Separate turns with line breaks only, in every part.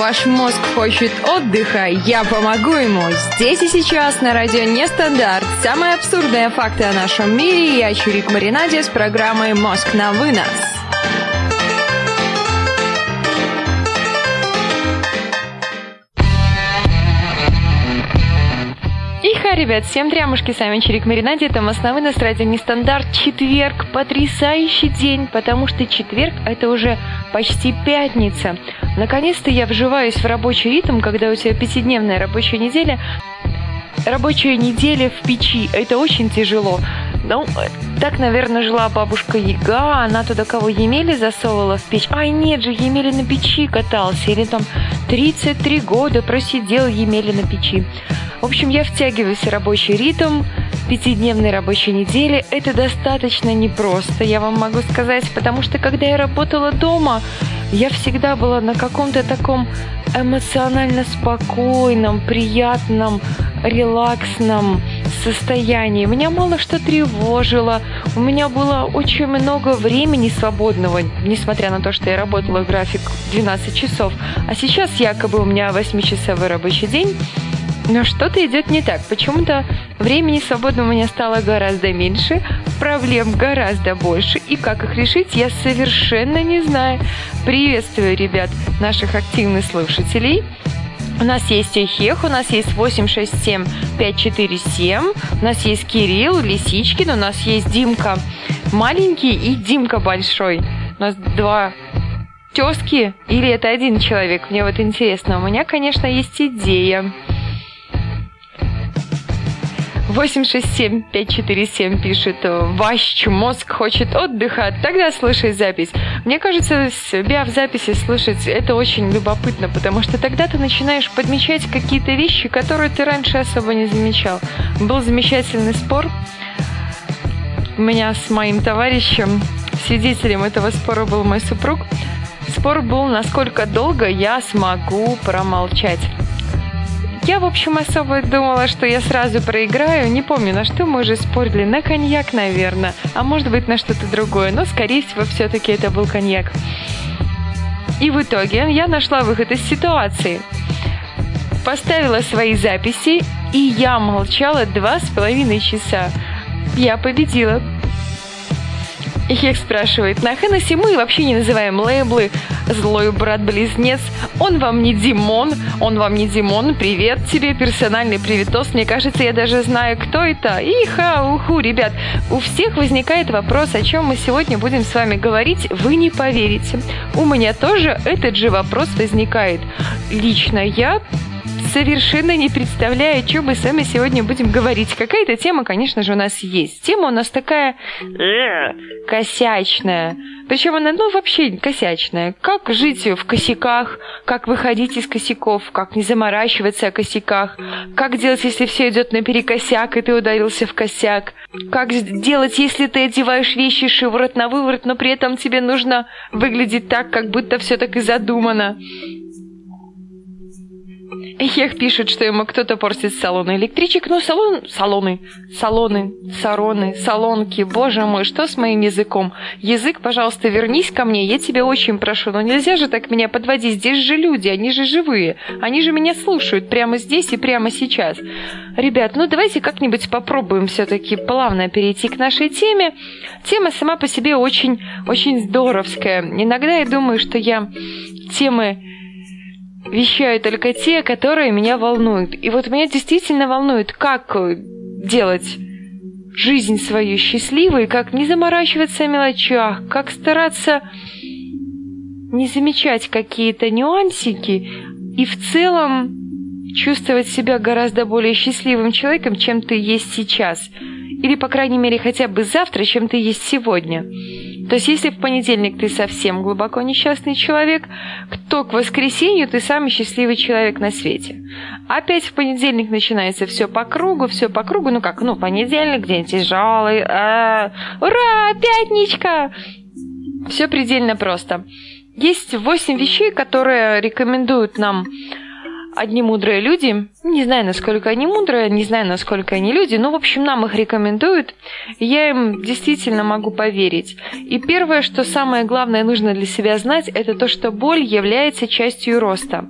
Ваш мозг хочет отдыха, я помогу ему. Здесь и сейчас на радио Нестандарт. Самые абсурдные факты о нашем мире. Я Чурик Маринаде с программой «Мозг на вынос». Ребят, всем трямушки, с вами Чирик Маринаде, это основы на радио Нестандарт, четверг, потрясающий день, потому что четверг это уже почти пятница. Наконец-то я вживаюсь в рабочий ритм, когда у тебя пятидневная рабочая неделя. Рабочая неделя в печи, это очень тяжело. Ну, так, наверное, жила бабушка Яга, она туда кого Емели засовывала в печь. Ай, нет же, Емели на печи катался, или там 33 года просидел Емели на печи. В общем, я втягиваюсь в рабочий ритм, пятидневной рабочей недели. Это достаточно непросто, я вам могу сказать, потому что когда я работала дома, я всегда была на каком-то таком эмоционально спокойном, приятном, релаксном состоянии. Меня мало что тревожило. У меня было очень много времени свободного, несмотря на то, что я работала в график 12 часов. А сейчас якобы у меня 8-часовой рабочий день. Но что-то идет не так. Почему-то времени свободного у меня стало гораздо меньше, проблем гораздо больше, и как их решить, я совершенно не знаю. Приветствую, ребят, наших активных слушателей. У нас есть Эхех, у нас есть 867 547, у нас есть Кирилл, Лисичкин, у нас есть Димка маленький и Димка большой. У нас два тезки или это один человек? Мне вот интересно. У меня, конечно, есть идея. 867-547 пишет, ваш мозг хочет отдыха, тогда слушай запись. Мне кажется, себя в записи слушать это очень любопытно, потому что тогда ты начинаешь подмечать какие-то вещи, которые ты раньше особо не замечал. Был замечательный спор у меня с моим товарищем, свидетелем этого спора был мой супруг. Спор был, насколько долго я смогу промолчать. Я, в общем, особо думала, что я сразу проиграю. Не помню, на что мы уже спорили. На коньяк, наверное. А может быть, на что-то другое. Но, скорее всего, все-таки это был коньяк. И в итоге я нашла выход из ситуации. Поставила свои записи, и я молчала два с половиной часа. Я победила. Их спрашивает, на Хеннесси мы вообще не называем лейблы «Злой брат-близнец». Он вам не Димон, он вам не Димон. Привет тебе, персональный привитос. Мне кажется, я даже знаю, кто это. Иха, уху, ребят. У всех возникает вопрос, о чем мы сегодня будем с вами говорить. Вы не поверите. У меня тоже этот же вопрос возникает. Лично я совершенно не представляю, о чем мы с вами сегодня будем говорить. Какая-то тема, конечно же, у нас есть. Тема у нас такая э, косячная. Причем она, ну, вообще косячная. Как жить в косяках, как выходить из косяков, как не заморачиваться о косяках, как делать, если все идет наперекосяк, и ты ударился в косяк, как делать, если ты одеваешь вещи шиворот на выворот, но при этом тебе нужно выглядеть так, как будто все так и задумано. Ех пишет, что ему кто-то портит салоны электричек. Ну, салон... Салоны. Салоны. Сароны. Салонки. Боже мой, что с моим языком? Язык, пожалуйста, вернись ко мне. Я тебя очень прошу. Но нельзя же так меня подводить. Здесь же люди. Они же живые. Они же меня слушают прямо здесь и прямо сейчас. Ребят, ну давайте как-нибудь попробуем все-таки плавно перейти к нашей теме. Тема сама по себе очень, очень здоровская. Иногда я думаю, что я темы вещаю только те, которые меня волнуют. И вот меня действительно волнует, как делать жизнь свою счастливой, как не заморачиваться о мелочах, как стараться не замечать какие-то нюансики и в целом чувствовать себя гораздо более счастливым человеком, чем ты есть сейчас. Или, по крайней мере, хотя бы завтра, чем ты есть сегодня. То есть, если в понедельник ты совсем глубоко несчастный человек, то к воскресенью ты самый счастливый человек на свете. Опять в понедельник начинается все по кругу, все по кругу. Ну как, ну, понедельник, день тяжелый. А, ура, пятничка! Все предельно просто. Есть восемь вещей, которые рекомендуют нам одни мудрые люди, не знаю, насколько они мудрые, не знаю, насколько они люди, но, в общем, нам их рекомендуют, я им действительно могу поверить. И первое, что самое главное нужно для себя знать, это то, что боль является частью роста.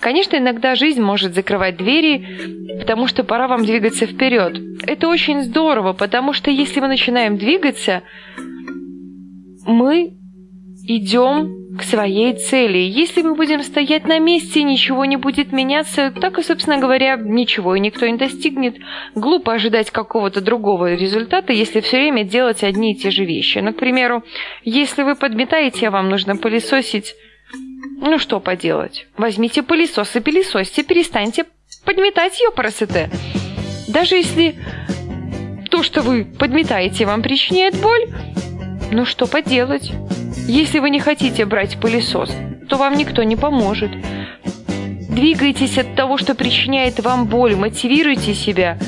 Конечно, иногда жизнь может закрывать двери, потому что пора вам двигаться вперед. Это очень здорово, потому что если мы начинаем двигаться, мы идем к своей цели. Если мы будем стоять на месте, ничего не будет меняться, так и, собственно говоря, ничего и никто не достигнет. Глупо ожидать какого-то другого результата, если все время делать одни и те же вещи. Ну, к примеру, если вы подметаете, а вам нужно пылесосить, ну что поделать? Возьмите пылесос и пылесосьте, перестаньте подметать ее красоты. Даже если то, что вы подметаете, вам причиняет боль, ну что поделать? Если вы не хотите брать пылесос, то вам никто не поможет. Двигайтесь от того, что причиняет вам боль, мотивируйте себя.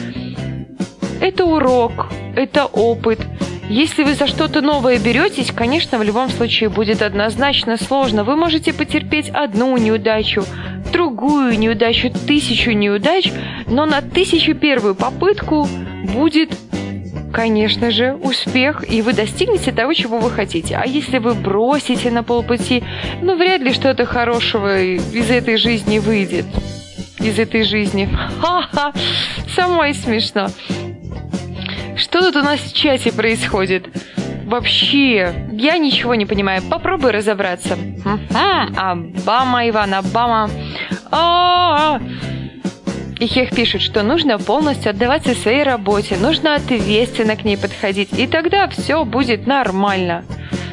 Это урок, это опыт. Если вы за что-то новое беретесь, конечно, в любом случае будет однозначно сложно. Вы можете потерпеть одну неудачу, другую неудачу, тысячу неудач, но на тысячу первую попытку будет конечно же, успех, и вы достигнете того, чего вы хотите. А если вы бросите на полпути, ну, вряд ли что-то хорошего из этой жизни выйдет. Из этой жизни. Ха-ха! Самой смешно. Что тут у нас в чате происходит? Вообще, я ничего не понимаю. Попробуй разобраться. Обама, Иван, Обама. А-а-а! И Хех пишет, что нужно полностью отдаваться своей работе, нужно ответственно к ней подходить, и тогда все будет нормально.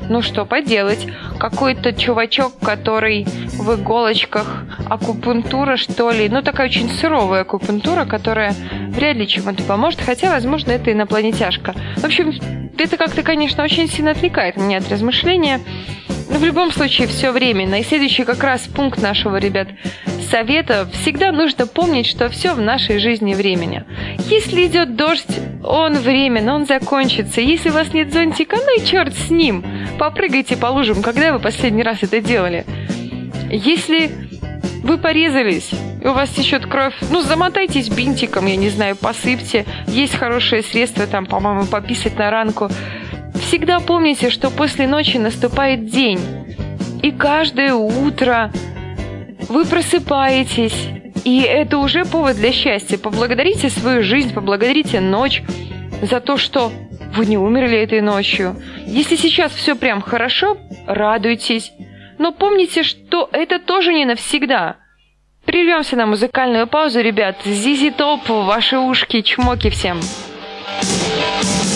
Ну что поделать, какой-то чувачок, который в иголочках акупунктура, что ли, ну такая очень суровая акупунктура, которая вряд ли чему-то поможет, хотя, возможно, это инопланетяшка. В общем, это как-то, конечно, очень сильно отвлекает меня от размышления. Но в любом случае, все временно. И следующий как раз пункт нашего, ребят, совета. Всегда нужно помнить, что все в нашей жизни времени. Если идет дождь, он временно, он закончится. Если у вас нет зонтика, ну и черт с ним. Попрыгайте по лужам, когда вы последний раз это делали. Если вы порезались, у вас течет кровь, ну, замотайтесь бинтиком, я не знаю, посыпьте. Есть хорошее средство, там, по-моему, пописать на ранку. Всегда помните, что после ночи наступает день. И каждое утро вы просыпаетесь, и это уже повод для счастья. Поблагодарите свою жизнь, поблагодарите ночь за то, что вы не умерли этой ночью. Если сейчас все прям хорошо, радуйтесь. Но помните, что это тоже не навсегда. Прервемся на музыкальную паузу, ребят. Зизи Топ, ваши ушки, чмоки всем. Крик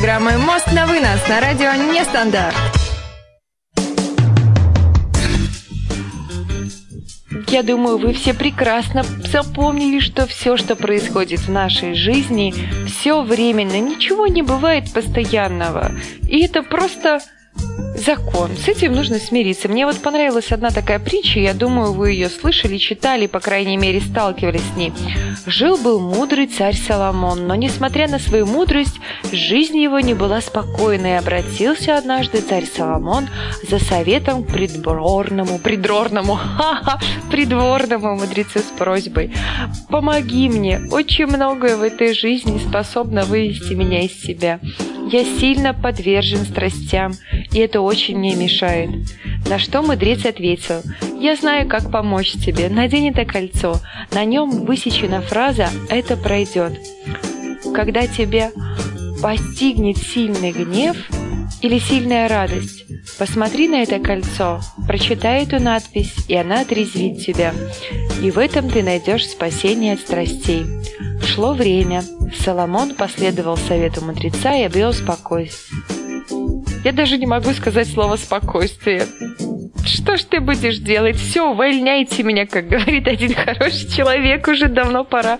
Программой «Мост на вынос» на радио «Нестандарт». Я думаю, вы все прекрасно запомнили, что все, что происходит в нашей жизни, все временно, ничего не бывает постоянного. И это просто закон. С этим нужно смириться. Мне вот понравилась одна такая притча, я думаю, вы ее слышали, читали, по крайней мере, сталкивались с ней. Жил-был мудрый царь Соломон, но, несмотря на свою мудрость, жизнь его не была спокойной, обратился однажды царь Соломон за советом к придворному, придворному, ха-ха, придворному мудрецу с просьбой. «Помоги мне, очень многое в этой жизни способно вывести меня из себя». Я сильно подвержен страстям, и это очень мне мешает. На что мудрец ответил, я знаю, как помочь тебе. Надень это кольцо. На нем высечена фраза «это пройдет». Когда тебя постигнет сильный гнев или сильная радость, посмотри на это кольцо, прочитай эту надпись, и она отрезвит тебя. И в этом ты найдешь спасение от страстей. Шло время. Соломон последовал совету мудреца и обрел спокойствие. Я даже не могу сказать слово «спокойствие». Что ж ты будешь делать? Все, увольняйте меня, как говорит один хороший человек, уже давно пора.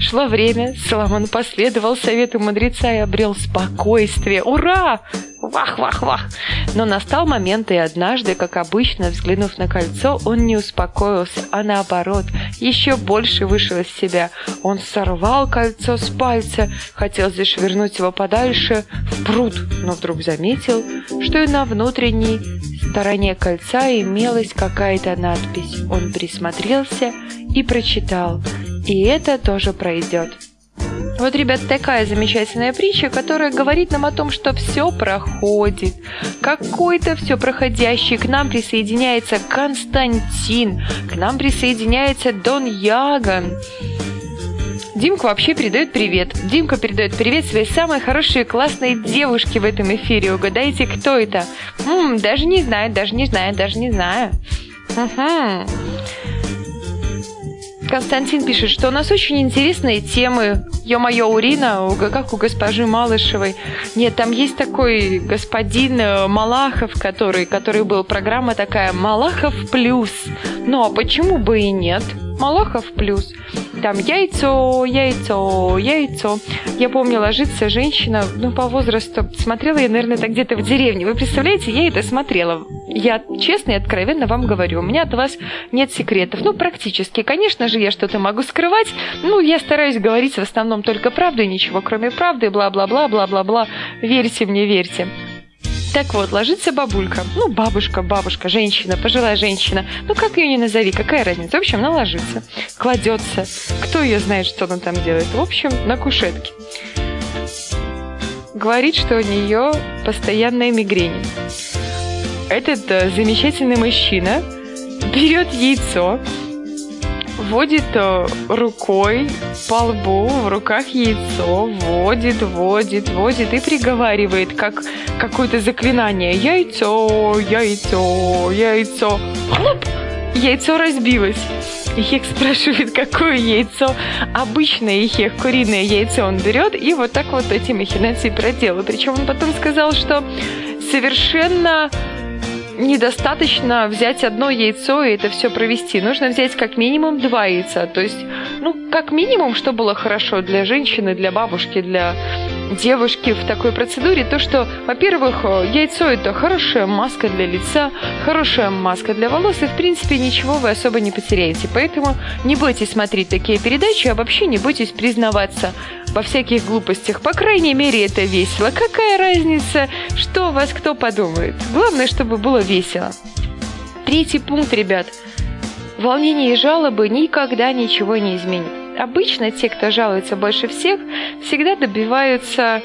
Шло время, Соломон последовал совету мудреца и обрел спокойствие. Ура! Вах-вах-вах! Но настал момент, и однажды, как обычно, взглянув на кольцо, он не успокоился, а наоборот, еще больше вышел из себя. Он сорвал кольцо с пальца, хотел зашвырнуть его подальше в пруд, но вдруг заметил, что и на внутренней стороне кольца имелась какая-то надпись. Он присмотрелся и прочитал и это тоже пройдет. Вот, ребят, такая замечательная притча, которая говорит нам о том, что все проходит. Какой-то все проходящий. К нам присоединяется Константин, к нам присоединяется Дон Яган. Димка вообще передает привет. Димка передает привет своей самой хорошей классной девушке в этом эфире. Угадайте, кто это? М-м, даже не знаю, даже не знаю, даже не знаю. Угу. Константин пишет, что у нас очень интересные темы. Ё-моё, Урина, как у госпожи Малышевой. Нет, там есть такой господин э, Малахов, который, который был программа такая «Малахов плюс». Ну, а почему бы и нет? Малахов плюс. Там яйцо, яйцо, яйцо. Я помню, ложится женщина, ну, по возрасту. Смотрела я, наверное, это где-то в деревне. Вы представляете, я это смотрела. Я честно и откровенно вам говорю, у меня от вас нет секретов. Ну, практически. Конечно же, я что-то могу скрывать. Ну, я стараюсь говорить в основном только правду и ничего, кроме правды, бла-бла-бла, бла-бла-бла. Верьте мне, верьте. Так вот, ложится бабулька. Ну, бабушка, бабушка, женщина, пожилая женщина. Ну, как ее не назови, какая разница? В общем, она ложится, кладется. Кто ее знает, что она там делает? В общем, на кушетке. Говорит, что у нее постоянная мигрень. Этот э, замечательный мужчина берет яйцо, водит э, рукой по лбу, в руках яйцо, водит, водит, водит и приговаривает, как какое-то заклинание. Яйцо, яйцо, яйцо. Хлоп! Яйцо разбилось. Ихех спрашивает, какое яйцо. Обычное Ихех, куриное яйцо он берет и вот так вот эти махинации проделал. Причем он потом сказал, что совершенно недостаточно взять одно яйцо и это все провести. Нужно взять как минимум два яйца. То есть, ну, как минимум, что было хорошо для женщины, для бабушки, для девушки в такой процедуре, то что, во-первых, яйцо это хорошая маска для лица, хорошая маска для волос, и в принципе ничего вы особо не потеряете. Поэтому не бойтесь смотреть такие передачи, а вообще не бойтесь признаваться во всяких глупостях. По крайней мере, это весело. Какая разница, что вас кто подумает? Главное, чтобы было весело. Третий пункт, ребят. Волнение и жалобы никогда ничего не изменят. Обычно те, кто жалуется больше всех, всегда добиваются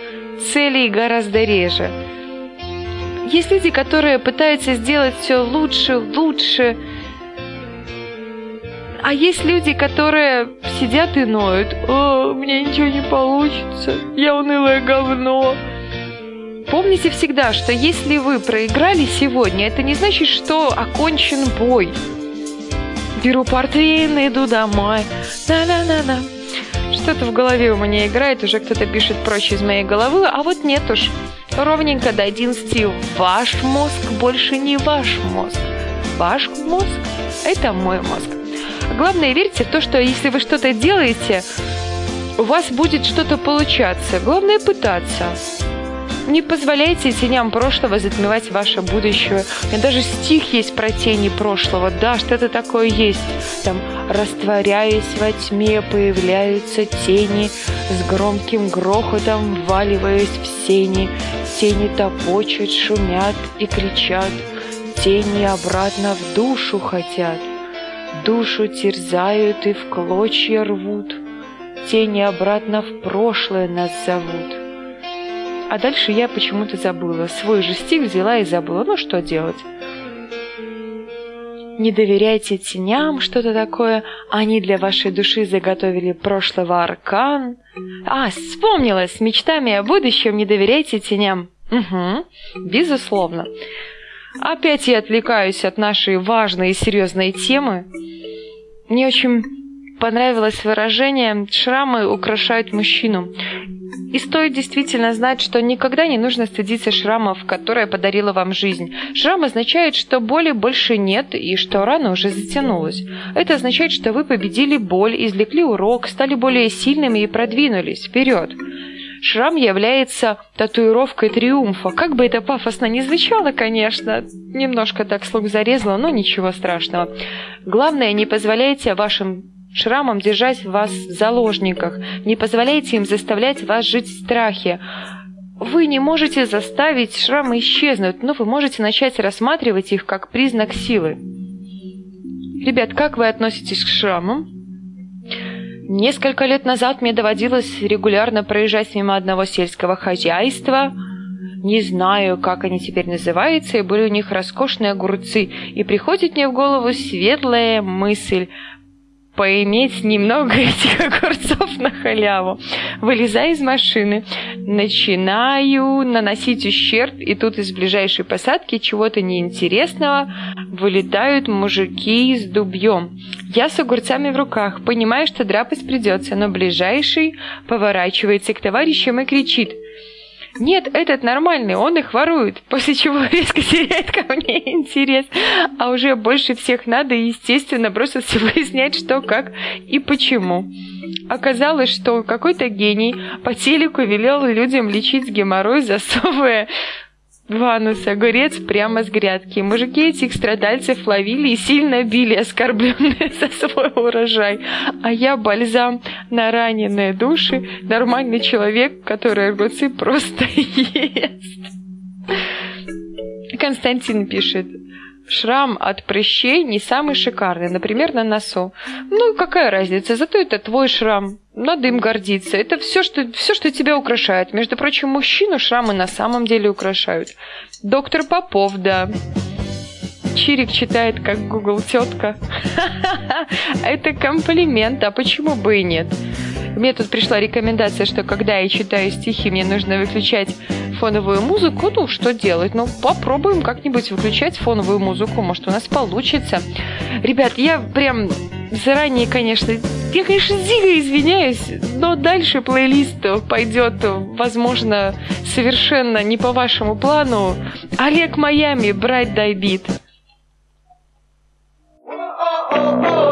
целей гораздо реже. Есть люди, которые пытаются сделать все лучше, лучше, а есть люди, которые сидят и ноют. О, у меня ничего не получится. Я унылое говно. Помните всегда, что если вы проиграли сегодня, это не значит, что окончен бой. Беру портвейн, иду домой. Да-да-да-да. Что-то в голове у меня играет, уже кто-то пишет прочь из моей головы, а вот нет уж. Ровненько до 11 ваш мозг больше не ваш мозг. Ваш мозг – это мой мозг. Главное, верьте в то, что если вы что-то делаете, у вас будет что-то получаться. Главное пытаться. Не позволяйте теням прошлого затмевать ваше будущее. Меня даже стих есть про тени прошлого. Да, что-то такое есть. Там, растворяясь во тьме, появляются тени, с громким грохотом вваливаясь в сени. Тени топочут, шумят и кричат. Тени обратно в душу хотят. Душу терзают и в клочья рвут. Тени обратно в прошлое нас зовут. А дальше я почему-то забыла. Свой же стих взяла и забыла. Ну, что делать? Не доверяйте теням, что-то такое. Они для вашей души заготовили прошлого аркан. А, вспомнила, с мечтами о будущем не доверяйте теням. Угу, безусловно. Опять я отвлекаюсь от нашей важной и серьезной темы. Мне очень понравилось выражение «шрамы украшают мужчину». И стоит действительно знать, что никогда не нужно стыдиться шрамов, которые подарила вам жизнь. Шрам означает, что боли больше нет и что рана уже затянулась. Это означает, что вы победили боль, извлекли урок, стали более сильными и продвинулись вперед. Шрам является татуировкой триумфа. Как бы это пафосно ни звучало, конечно, немножко так слух зарезало, но ничего страшного. Главное, не позволяйте вашим шрамом держать вас в заложниках. Не позволяйте им заставлять вас жить в страхе. Вы не можете заставить шрамы исчезнуть, но вы можете начать рассматривать их как признак силы. Ребят, как вы относитесь к шрамам? Несколько лет назад мне доводилось регулярно проезжать мимо одного сельского хозяйства. Не знаю, как они теперь называются, и были у них роскошные огурцы. И приходит мне в голову светлая мысль – поиметь немного этих огурцов на халяву. Вылезаю из машины, начинаю наносить ущерб, и тут из ближайшей посадки чего-то неинтересного вылетают мужики с дубьем. Я с огурцами в руках, понимаю, что драпать придется, но ближайший поворачивается к товарищам и кричит – нет, этот нормальный, он их ворует, после чего резко теряет ко мне интерес. А уже больше всех надо, естественно, броситься выяснять, что, как и почему. Оказалось, что какой-то гений по телеку велел людям лечить геморрой, засовывая Ванус, огурец прямо с грядки. Мужики этих страдальцев ловили и сильно били, оскорбленные за свой урожай. А я бальзам на раненые души, нормальный человек, который огурцы просто ест. Константин пишет. Шрам от прыщей не самый шикарный, например, на носу. Ну, какая разница, зато это твой шрам. Надо им гордиться. Это все, что, все, что тебя украшает. Между прочим, мужчину шрамы на самом деле украшают. Доктор Попов, да. Чирик читает, как Google тетка. Это комплимент, а почему бы и нет? Мне тут пришла рекомендация, что когда я читаю стихи, мне нужно выключать фоновую музыку. Ну, что делать? Ну, попробуем как-нибудь выключать фоновую музыку. Может, у нас получится. Ребят, я прям заранее, конечно, я, конечно, дико извиняюсь, но дальше плейлист пойдет, возможно, совершенно не по вашему плану. Олег Майами, брать дай бит. oh, oh.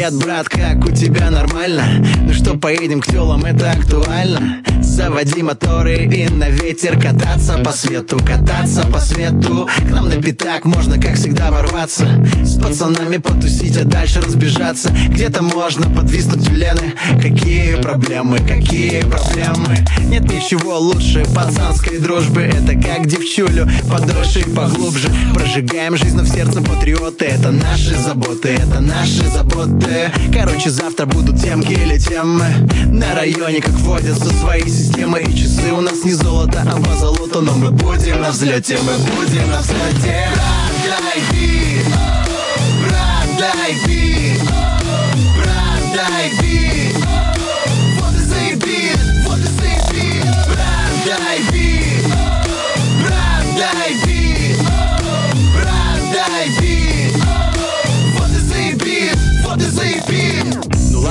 Привет, брат, как у тебя нормально? Ну что, поедем к телам, это актуально? Заводи моторы и на ветер Кататься по свету, кататься по свету. К нам на пятак можно, как всегда, ворваться. С пацанами потусить, а дальше разбежаться. Где-то можно подвиснуть в Лены Какие проблемы, какие проблемы? Нет ничего лучше пацанской дружбы. Это как девчулю подольше и поглубже. Прожигаем жизнь, но в сердце патриоты. Это наши заботы, это наши заботы Короче, завтра будут темки или темы На районе, как водятся свои системы И часы. У нас не золото, а по золоту Но мы будем на взлете, мы будем на взлете. Брат, дай бит, брат, дай бит, брат, дай бит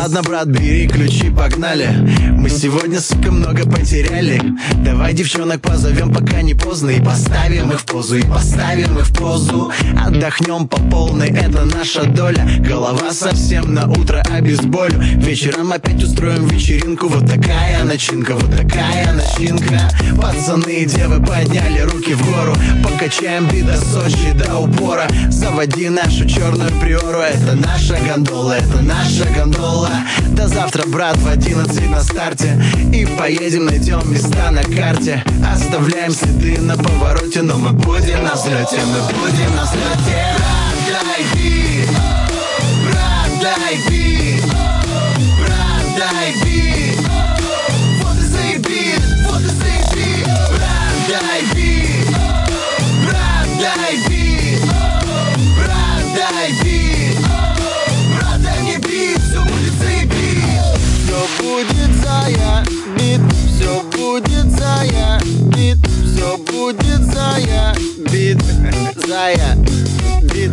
ладно, брат, бери ключи, погнали. Мы сегодня, сука, много потеряли. Давай девчонок позовем, пока не поздно И поставим их в позу, и поставим их в позу. Отдохнем по полной, это наша доля. Голова совсем на утро обезболю Вечером опять устроим вечеринку. Вот такая начинка, вот такая начинка. Пацаны и девы подняли руки в гору. Покачаем бит до Сочи, до упора. Заводи нашу черную приору. Это наша гондола, это наша гондола До завтра, брат, в 11 на старте. И поедем, найдем места на карте. Оставляем следы на повороте Но мы будем на взлете, мы будем на взлете. Брат, дай бит, брат, дай бит, зая, бит, все будет зая, бит, зая, бит,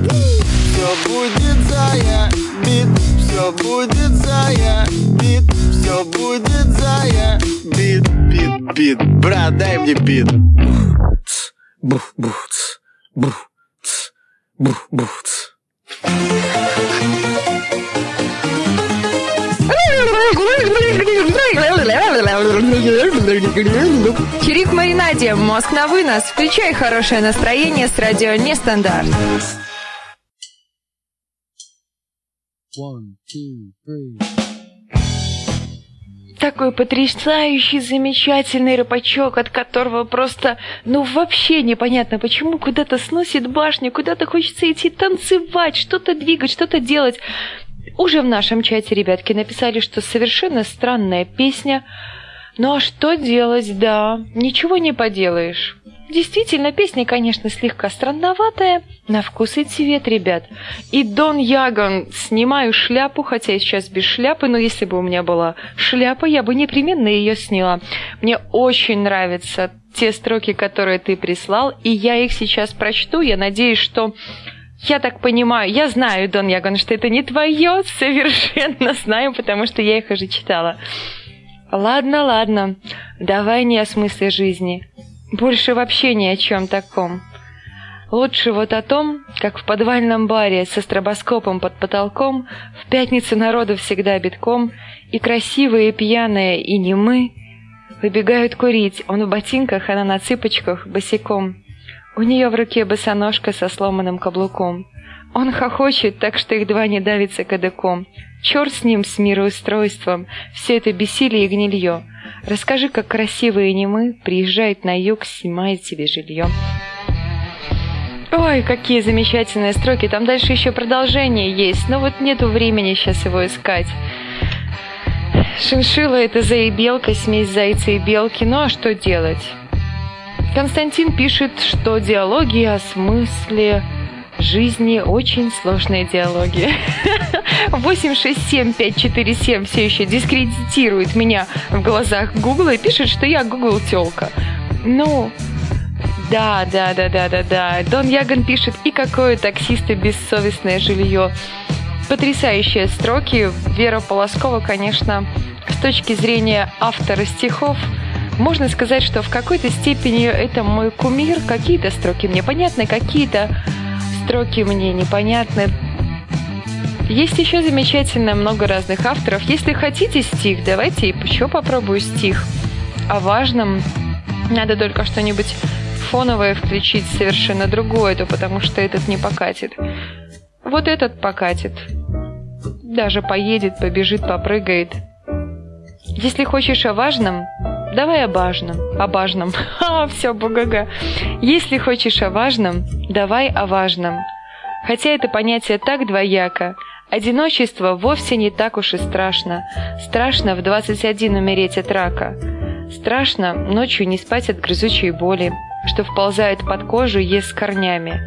все будет зая, бит, все будет зая, бит, все будет зая, бит, бит, бит, брат, дай мне бит. Бух, бух, бух, ц, бух, бух,
Чирик Маринаде, мозг на вынос. Включай хорошее настроение с радио Нестандарт.
One, two, three.
Такой потрясающий, замечательный рыбачок, от которого просто, ну вообще непонятно, почему куда-то сносит башню, куда-то хочется идти танцевать, что-то двигать, что-то делать. Уже в нашем чате ребятки написали, что совершенно странная песня. Ну а что делать, да, ничего не поделаешь. Действительно, песня, конечно, слегка странноватая, на вкус и цвет, ребят. И Дон Ягон, снимаю шляпу, хотя я сейчас без шляпы, но если бы у меня была шляпа, я бы непременно ее сняла. Мне очень нравятся те строки, которые ты прислал, и я их сейчас прочту. Я надеюсь, что я так понимаю, я знаю, Дон Ягон, что это не твое, совершенно знаю, потому что я их уже читала. Ладно, ладно, давай не о смысле жизни. Больше вообще ни о чем таком. Лучше вот о том, как в подвальном баре со стробоскопом под потолком в пятницу народу всегда битком, и красивые, и пьяные, и не мы выбегают курить, он в ботинках, она на цыпочках, босиком. У нее в руке босоножка со сломанным каблуком. Он хохочет, так что их два не давится кадыком. Черт с ним, с мироустройством, все это бессилие и гнилье. Расскажи, как красивые немы приезжают на юг, снимают себе жилье. Ой, какие замечательные строки. Там дальше еще продолжение есть, но вот нету времени сейчас его искать. Шиншила это заебелка, смесь зайца и белки. Ну а что делать? Константин пишет, что диалоги о смысле жизни очень сложные диалоги. 867547 все еще дискредитирует меня в глазах Гугла и пишет, что я Гугл телка. Ну, да, да, да, да, да, да. Дон Яган пишет, и какое таксисты бессовестное жилье. Потрясающие строки. Вера Полоскова, конечно, с точки зрения автора стихов, можно сказать, что в какой-то степени это мой кумир. Какие-то строки мне понятны, какие-то строки мне непонятны. Есть еще замечательно много разных авторов. Если хотите стих, давайте еще попробую стих. О важном надо только что-нибудь фоновое включить совершенно другое, то потому что этот не покатит. Вот этот покатит. Даже поедет, побежит, попрыгает. Если хочешь о важном, давай о важном. О важном. Ха, все, бугага. Если хочешь о важном, давай о важном. Хотя это понятие так двояко. Одиночество вовсе не так уж и страшно. Страшно в 21 умереть от рака. Страшно ночью не спать от грызучей боли, что вползает под кожу и ест с корнями.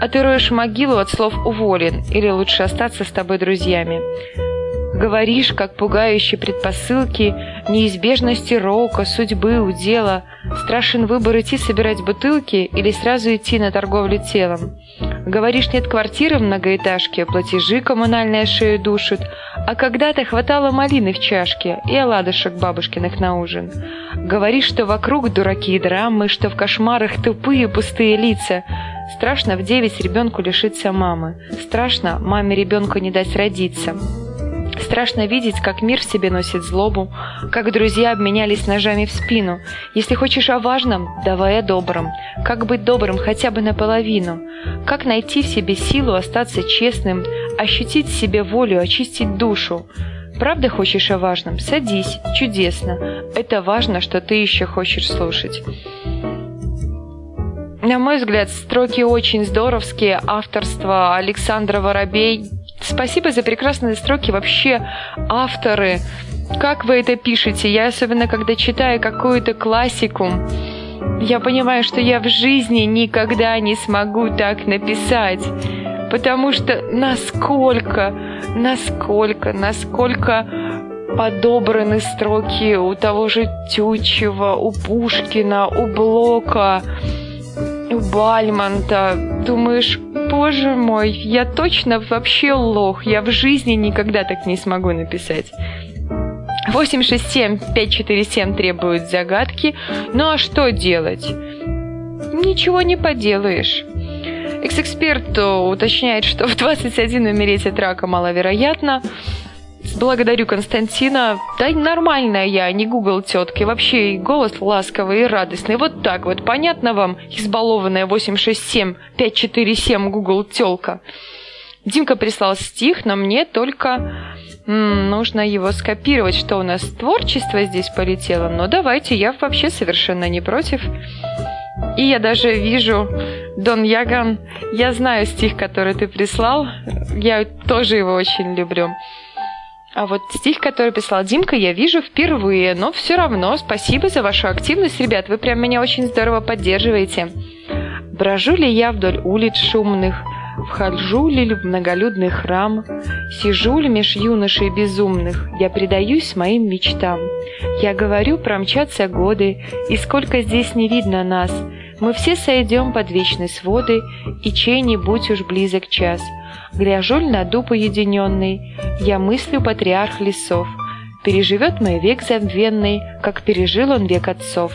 А ты роешь могилу от слов «уволен» или лучше остаться с тобой друзьями. Говоришь, как пугающие предпосылки неизбежности рока, судьбы, удела. Страшен выбор идти собирать бутылки или сразу идти на торговлю телом. Говоришь, нет квартиры в многоэтажке, платежи коммунальные шею душат, а когда-то хватало малины в чашке и оладушек бабушкиных на ужин. Говоришь, что вокруг дураки и драмы, что в кошмарах тупые пустые лица. Страшно в девять ребенку лишиться мамы. Страшно маме ребенку не дать родиться. Страшно видеть, как мир в себе носит злобу, как друзья обменялись ножами в спину. Если хочешь о важном, давай о добром. Как быть добрым хотя бы наполовину? Как найти в себе силу остаться честным, ощутить в себе волю, очистить душу? Правда хочешь о важном? Садись, чудесно. Это важно, что ты еще хочешь слушать. На мой взгляд, строки очень здоровские. Авторство Александра Воробей Спасибо за прекрасные строки. Вообще, авторы, как вы это пишете? Я особенно, когда читаю какую-то классику, я понимаю, что я в жизни никогда не смогу так написать. Потому что насколько, насколько, насколько подобраны строки у того же Тютчева, у Пушкина, у Блока, Бальмонта. Думаешь, боже мой, я точно вообще лох. Я в жизни никогда так не смогу написать. 867-547 требует загадки. Ну а что делать? Ничего не поделаешь. Экс-эксперт уточняет, что в 21 умереть от рака маловероятно. Благодарю Константина. Да нормальная я, не Google тетки. Вообще и голос ласковый и радостный. Вот так вот. Понятно вам, избалованная 867 547 Google телка? Димка прислал стих, но мне только м-м, нужно его скопировать, что у нас творчество здесь полетело. Но давайте, я вообще совершенно не против. И я даже вижу, Дон Яган, я знаю стих, который ты прислал. Я тоже его очень люблю. А вот стих, который писал Димка, я вижу впервые, но все равно спасибо за вашу активность, ребят, вы прям меня очень здорово поддерживаете. Брожу ли я вдоль улиц шумных, Вхожу ли в многолюдный храм, Сижу ли меж юношей безумных, Я предаюсь моим мечтам. Я говорю, промчатся годы, И сколько здесь не видно нас, Мы все сойдем под вечной своды, И чей-нибудь уж близок час — Гляжу на дуб уединенный, я мыслю патриарх лесов. Переживет мой век забвенный, как пережил он век отцов.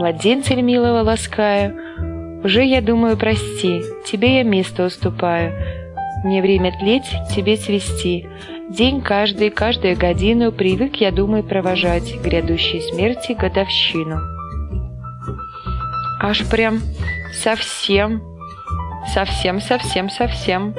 Младенца милого ласкаю, уже я думаю, прости, тебе я место уступаю. Мне время тлеть, тебе цвести. День каждый, каждую годину привык, я думаю, провожать грядущей смерти годовщину. Аж прям совсем, совсем, совсем, совсем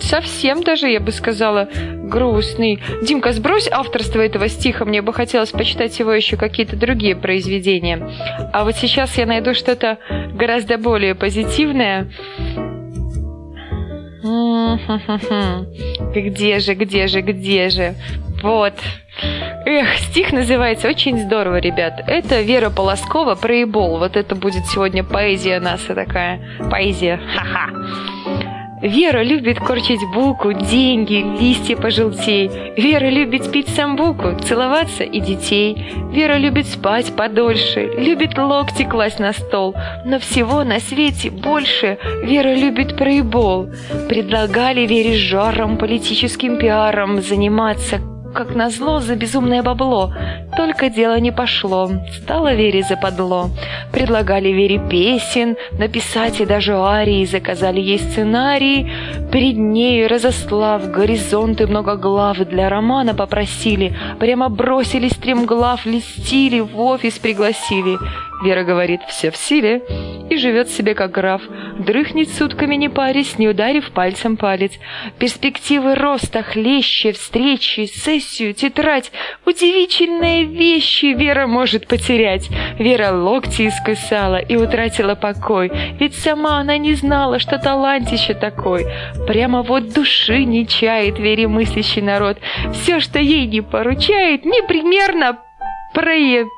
совсем даже, я бы сказала, грустный. Димка, сбрось авторство этого стиха, мне бы хотелось почитать его еще какие-то другие произведения. А вот сейчас я найду что-то гораздо более позитивное. Где же, где же, где же? Вот. Эх, стих называется очень здорово, ребят. Это Вера Полоскова про Эбол. Вот это будет сегодня поэзия наша такая. Поэзия. Ха-ха. Вера любит корчить булку, деньги, листья пожелтей. Вера любит пить самбуку, целоваться и детей. Вера любит спать подольше, любит локти класть на стол. Но всего на свете больше Вера любит проебол. Предлагали Вере жаром, политическим пиаром заниматься как назло, за безумное бабло. Только дело не пошло, стало Вере западло. Предлагали Вере песен, написать и даже арии, заказали ей сценарий. Перед нею, разослав горизонты много глав, для романа попросили. Прямо бросились стремглав, листили, в офис пригласили. Вера говорит, все в силе, и живет себе как граф. Дрыхнет сутками не парясь, не ударив пальцем палец. Перспективы роста, хлеще, встречи, сессию, тетрадь. Удивительные вещи Вера может потерять. Вера локти искусала и утратила покой. Ведь сама она не знала, что талантище такой. Прямо вот души не чает Вере мыслящий народ. Все, что ей не поручает, непримерно проеб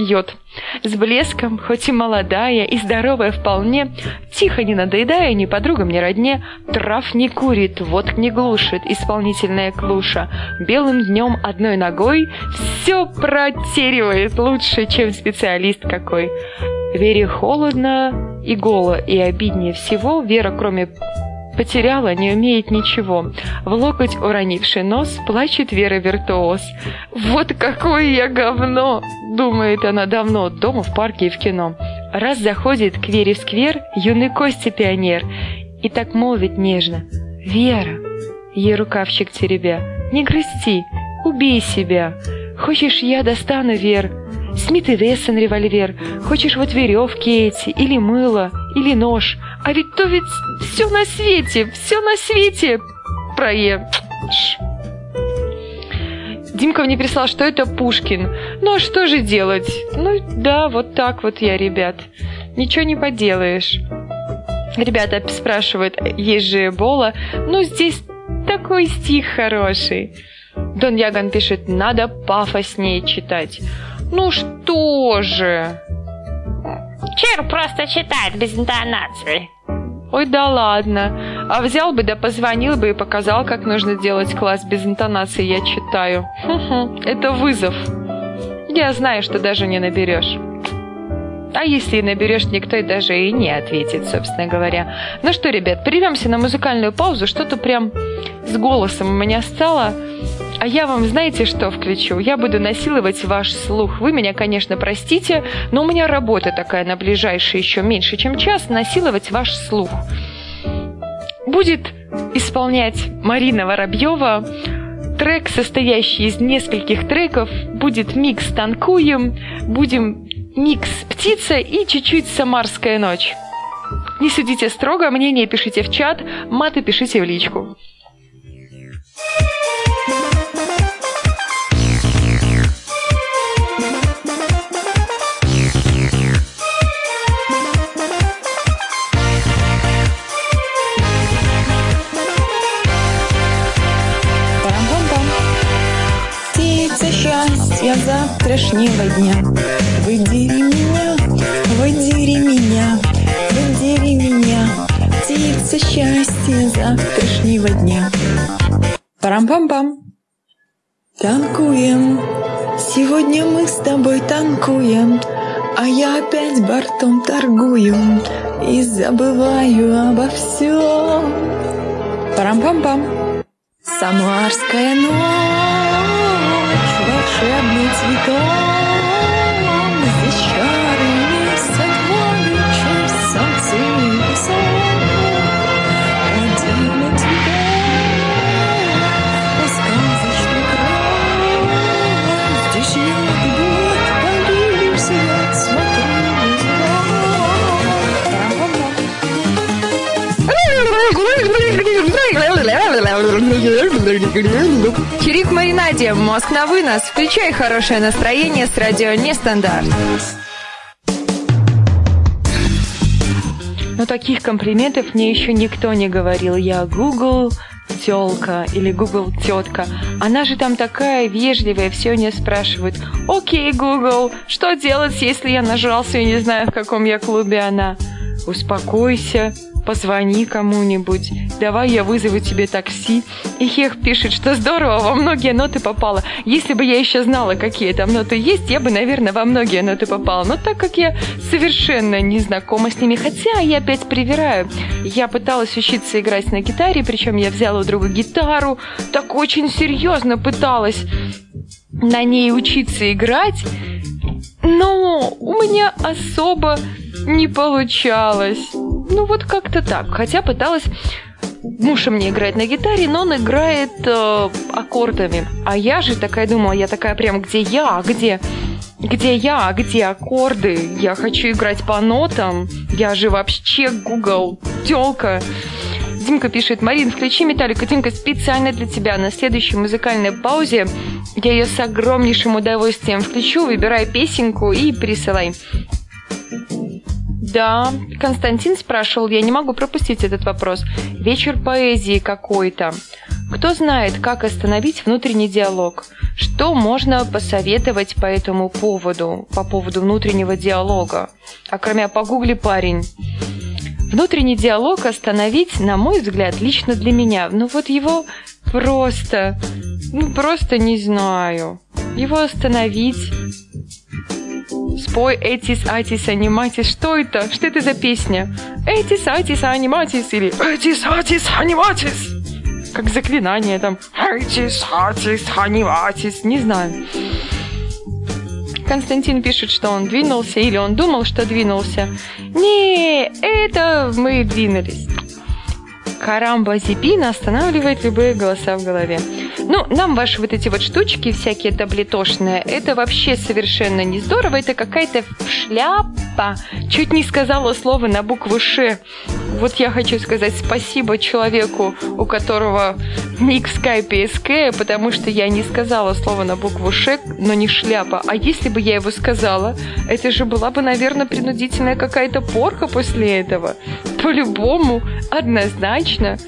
пьет. С блеском, хоть и молодая и здоровая вполне, тихо не надоедая ни подругам, ни родне, трав не курит, водк не глушит, исполнительная клуша. Белым днем одной ногой все протеривает лучше, чем специалист какой. Вере холодно и голо, и обиднее всего Вера, кроме Потеряла, не умеет ничего. В локоть уронивший нос, плачет Вера Виртуоз. «Вот какое я говно!» — думает она давно, дома, в парке и в кино. Раз заходит к Вере в сквер юный Костя пионер и так молвит нежно. «Вера!» — ей рукавчик теребя. «Не грусти, убей себя! Хочешь, я достану, Вер?» Смит и Вессон револьвер. Хочешь вот веревки эти, или мыло, или нож. А ведь то ведь все на свете, все на свете. Прое... Димка мне прислал, что это Пушкин. Ну а что же делать? Ну да, вот так вот я, ребят. Ничего не поделаешь. Ребята спрашивают, есть же Бола. Ну здесь такой стих хороший. Дон Яган пишет, надо пафоснее читать. Ну что же?
Чир просто читает без интонации.
Ой, да ладно. А взял бы да позвонил бы и показал, как нужно делать класс без интонации «я читаю». Хм-хм, это вызов. Я знаю, что даже не наберешь. А если и наберешь, никто и даже и не ответит, собственно говоря. Ну что, ребят, прервемся на музыкальную паузу. Что-то прям с голосом у меня стало. А я вам знаете, что включу? Я буду насиловать ваш слух. Вы меня, конечно, простите, но у меня работа такая на ближайшие еще меньше, чем час, насиловать ваш слух. Будет исполнять Марина Воробьева трек, состоящий из нескольких треков, будет микс «Танкуем», будем микс «Птица» и чуть-чуть «Самарская ночь». Не судите строго, мнение пишите в чат, маты пишите в личку.
Завтрашнего дня. Выдери меня, выдери меня, выдери меня, птица счастья завтрашнего дня. Парам-пам-пам. Танкуем, сегодня мы с тобой танкуем, а я опять бортом торгую и забываю обо всем. Парам-пам-пам. Самарская ночь волшебный цветок. Здесь воды, честь, солнце и песок. Один цветок, а
Чирик маринаде, мозг на вынос. Включай хорошее настроение с радио Нестандарт. Но таких комплиментов мне еще никто не говорил. Я Google тёлка или Google тетка. Она же там такая вежливая, все не спрашивает. Окей, Google, что делать, если я нажрался и не знаю, в каком я клубе она? Успокойся, позвони кому-нибудь, давай я вызову тебе такси. И Хех пишет, что здорово, во многие ноты попала. Если бы я еще знала, какие там ноты есть, я бы, наверное, во многие ноты попала. Но так как я совершенно не знакома с ними, хотя я опять привираю, я пыталась учиться играть на гитаре, причем я взяла у друга гитару, так очень серьезно пыталась на ней учиться играть, но у меня особо не получалось. Ну вот как-то так. Хотя пыталась муж мне играет на гитаре, но он играет э, аккордами. А я же такая думала, я такая прям, где я, где, где я, где аккорды? Я хочу играть по нотам. Я же вообще Google телка. Димка пишет, Марин, включи Металлику. Димка, специально для тебя на следующей музыкальной паузе я ее с огромнейшим удовольствием включу, выбирай песенку и присылай. Да, Константин спрашивал, я не могу пропустить этот вопрос. Вечер поэзии какой-то. Кто знает, как остановить внутренний диалог? Что можно посоветовать по этому поводу, по поводу внутреннего диалога? А кроме погугли парень. Внутренний диалог остановить, на мой взгляд, лично для меня. Ну вот его просто, ну просто не знаю. Его остановить Спой Этис Атис Аниматис. Что это? Что это за песня? Этис Атис Аниматис или Этис Атис Аниматис. Как заклинание там. Этис Атис Аниматис. Не знаю. Константин пишет, что он двинулся, или он думал, что двинулся. Не, это мы двинулись. Карамба Зипина останавливает любые голоса в голове. Ну, нам ваши вот эти вот штучки всякие таблетошные, это вообще совершенно не здорово. Это какая-то шляпа. Чуть не сказала слово на букву «Ш». Вот я хочу сказать спасибо человеку, у которого ник в скайпе СК, потому что я не сказала слово на букву «Ш», но не шляпа. А если бы я его сказала, это же была бы, наверное, принудительная какая-то порка после этого. По-любому, однозначно.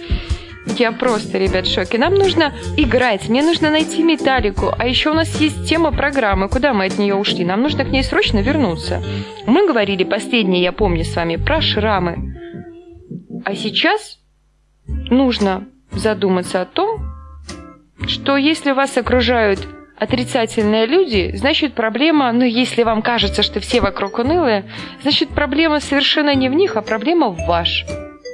Я просто, ребят, в шоке. Нам нужно играть, мне нужно найти металлику. А еще у нас есть тема программы. Куда мы от нее ушли? Нам нужно к ней срочно вернуться. Мы говорили последнее, я помню с вами, про шрамы. А сейчас нужно задуматься о том, что если вас окружают отрицательные люди, значит проблема, ну если вам кажется, что все вокруг унылые, значит проблема совершенно не в них, а проблема в ваш.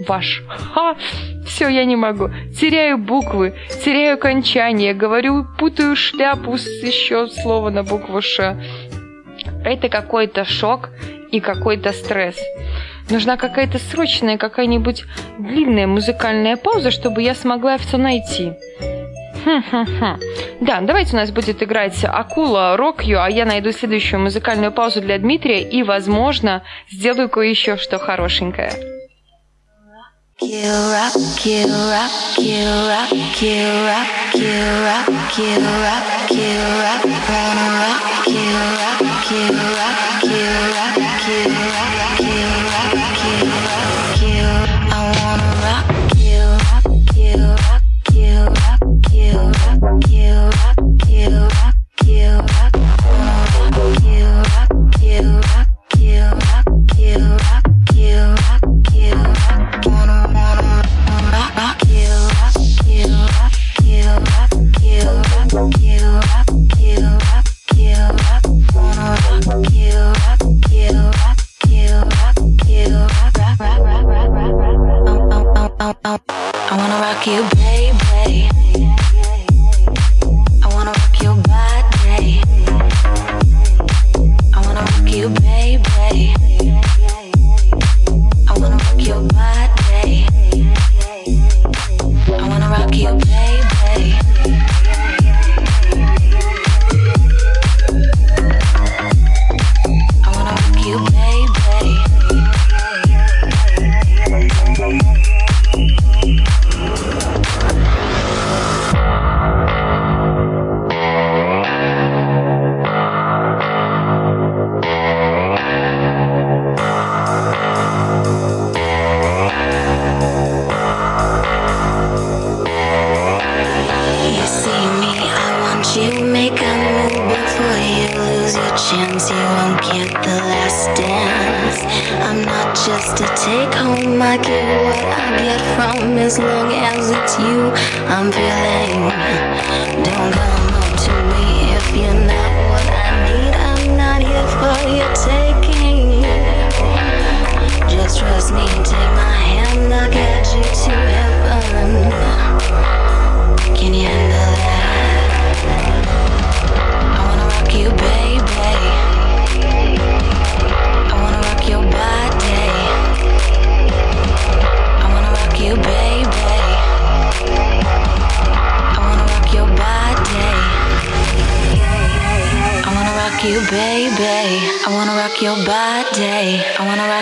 Ваш. Ха! Все, я не могу. Теряю буквы, теряю окончание, говорю, путаю шляпу с еще слова на букву Ш. Это какой-то шок и какой-то стресс. Нужна какая-то срочная, какая-нибудь длинная музыкальная пауза, чтобы я смогла все найти. Да, давайте у нас будет играть Акула Рокью, а я найду следующую музыкальную паузу для Дмитрия и, возможно, сделаю кое-еще что хорошенькое. Rock, I wanna rock you, baby.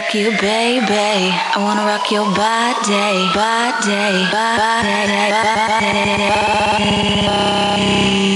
Rock you, baby. I wanna rock your body,
body, body, I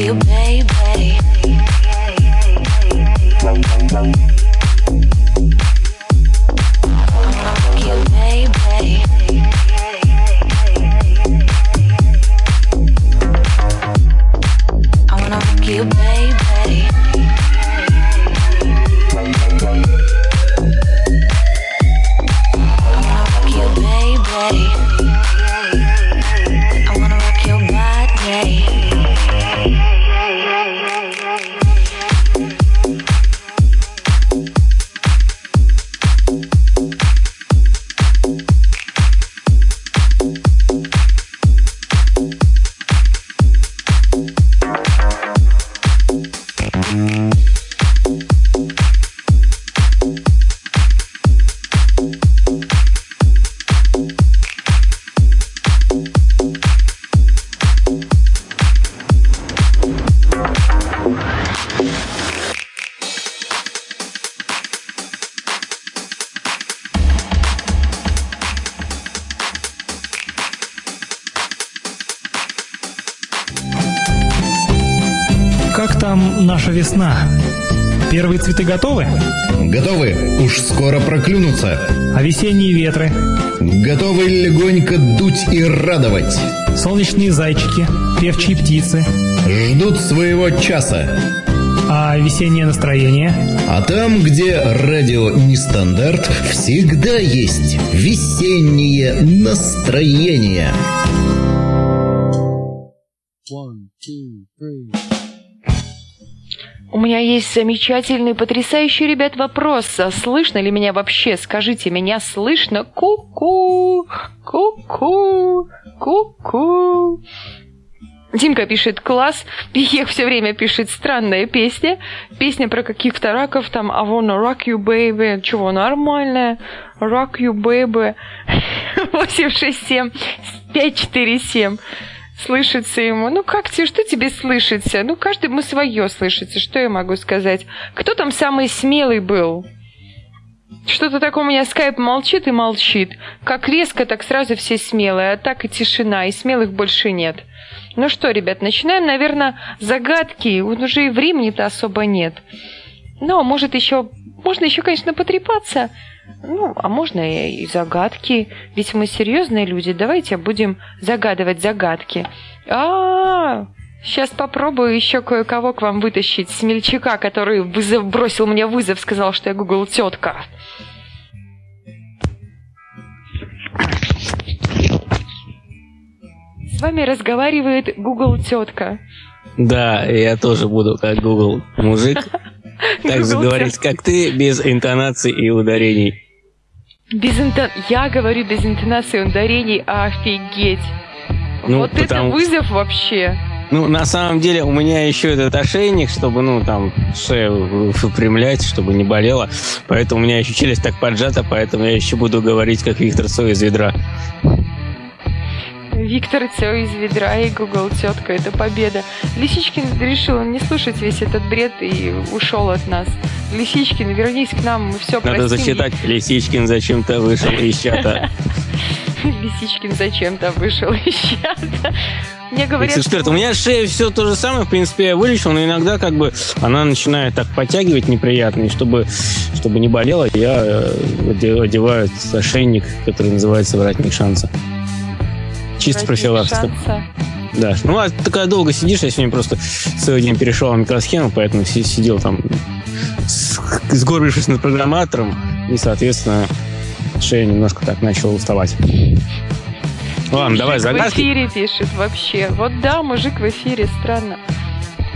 you,
весенние ветры?
Готовы легонько дуть и радовать.
Солнечные зайчики? Певчие птицы?
Ждут своего часа.
А весеннее настроение?
А там, где радио нестандарт, всегда есть весеннее настроение.
У меня есть замечательный, потрясающий, ребят, вопрос. А слышно ли меня вообще? Скажите, меня слышно? Ку-ку, ку-ку, ку-ку. Димка пишет класс, Ех все время пишет странная песня. Песня про каких-то раков, там I wanna rock you, baby. Чего, нормальная? Rock you, baby. 867 547 слышится ему. Ну как тебе, что тебе слышится? Ну каждому свое слышится, что я могу сказать? Кто там самый смелый был? Что-то такое у меня скайп молчит и молчит. Как резко, так сразу все смелые, а так и тишина, и смелых больше нет. Ну что, ребят, начинаем, наверное, загадки. Вот уже и времени-то особо нет. А может еще... Можно еще, конечно, потрепаться. Ну, а можно и, и загадки. Ведь мы серьезные люди. Давайте будем загадывать загадки. А, -а, -а Сейчас попробую еще кое-кого к вам вытащить. Смельчака, который вызов, бросил мне вызов, сказал, что я Google тетка. С вами разговаривает Google тетка.
Да, я тоже буду как Google мужик. Так же говорить, как ты, без интонаций и ударений.
Без интон... Я говорю без интонации ударений, офигеть.
Ну,
вот
потому-
это вызов вообще.
Ну, на самом деле, у меня еще этот ошейник, чтобы, ну, там, шею выпрямлять, чтобы не болело. Поэтому у меня еще челюсть так поджата, поэтому я еще буду говорить, как Виктор Цой из ведра.
Виктор Цё из ведра и Google тетка. Это победа. Лисичкин решил не слушать весь этот бред и ушел от нас. Лисичкин, вернись к нам, мы все
Надо
простим.
зачитать. Лисичкин зачем-то вышел из чата.
Лисичкин зачем-то вышел из чата. Мне говорят,
Эксперт, у меня шея все то же самое, в принципе, я вылечил, но иногда как бы она начинает так подтягивать неприятно, и чтобы, чтобы не болело, я э, оде- одеваю ошейник, который называется воротник шанса. Чисто профилактика. Да. Ну, а ты когда долго сидишь, я сегодня просто целый день перешел на микросхему, поэтому си- сидел там, сгорбившись над программатором, и, соответственно, шея немножко так начала уставать. Ладно, давай
Мужик в
загадки.
эфире пишет вообще. Вот да, мужик в эфире, странно.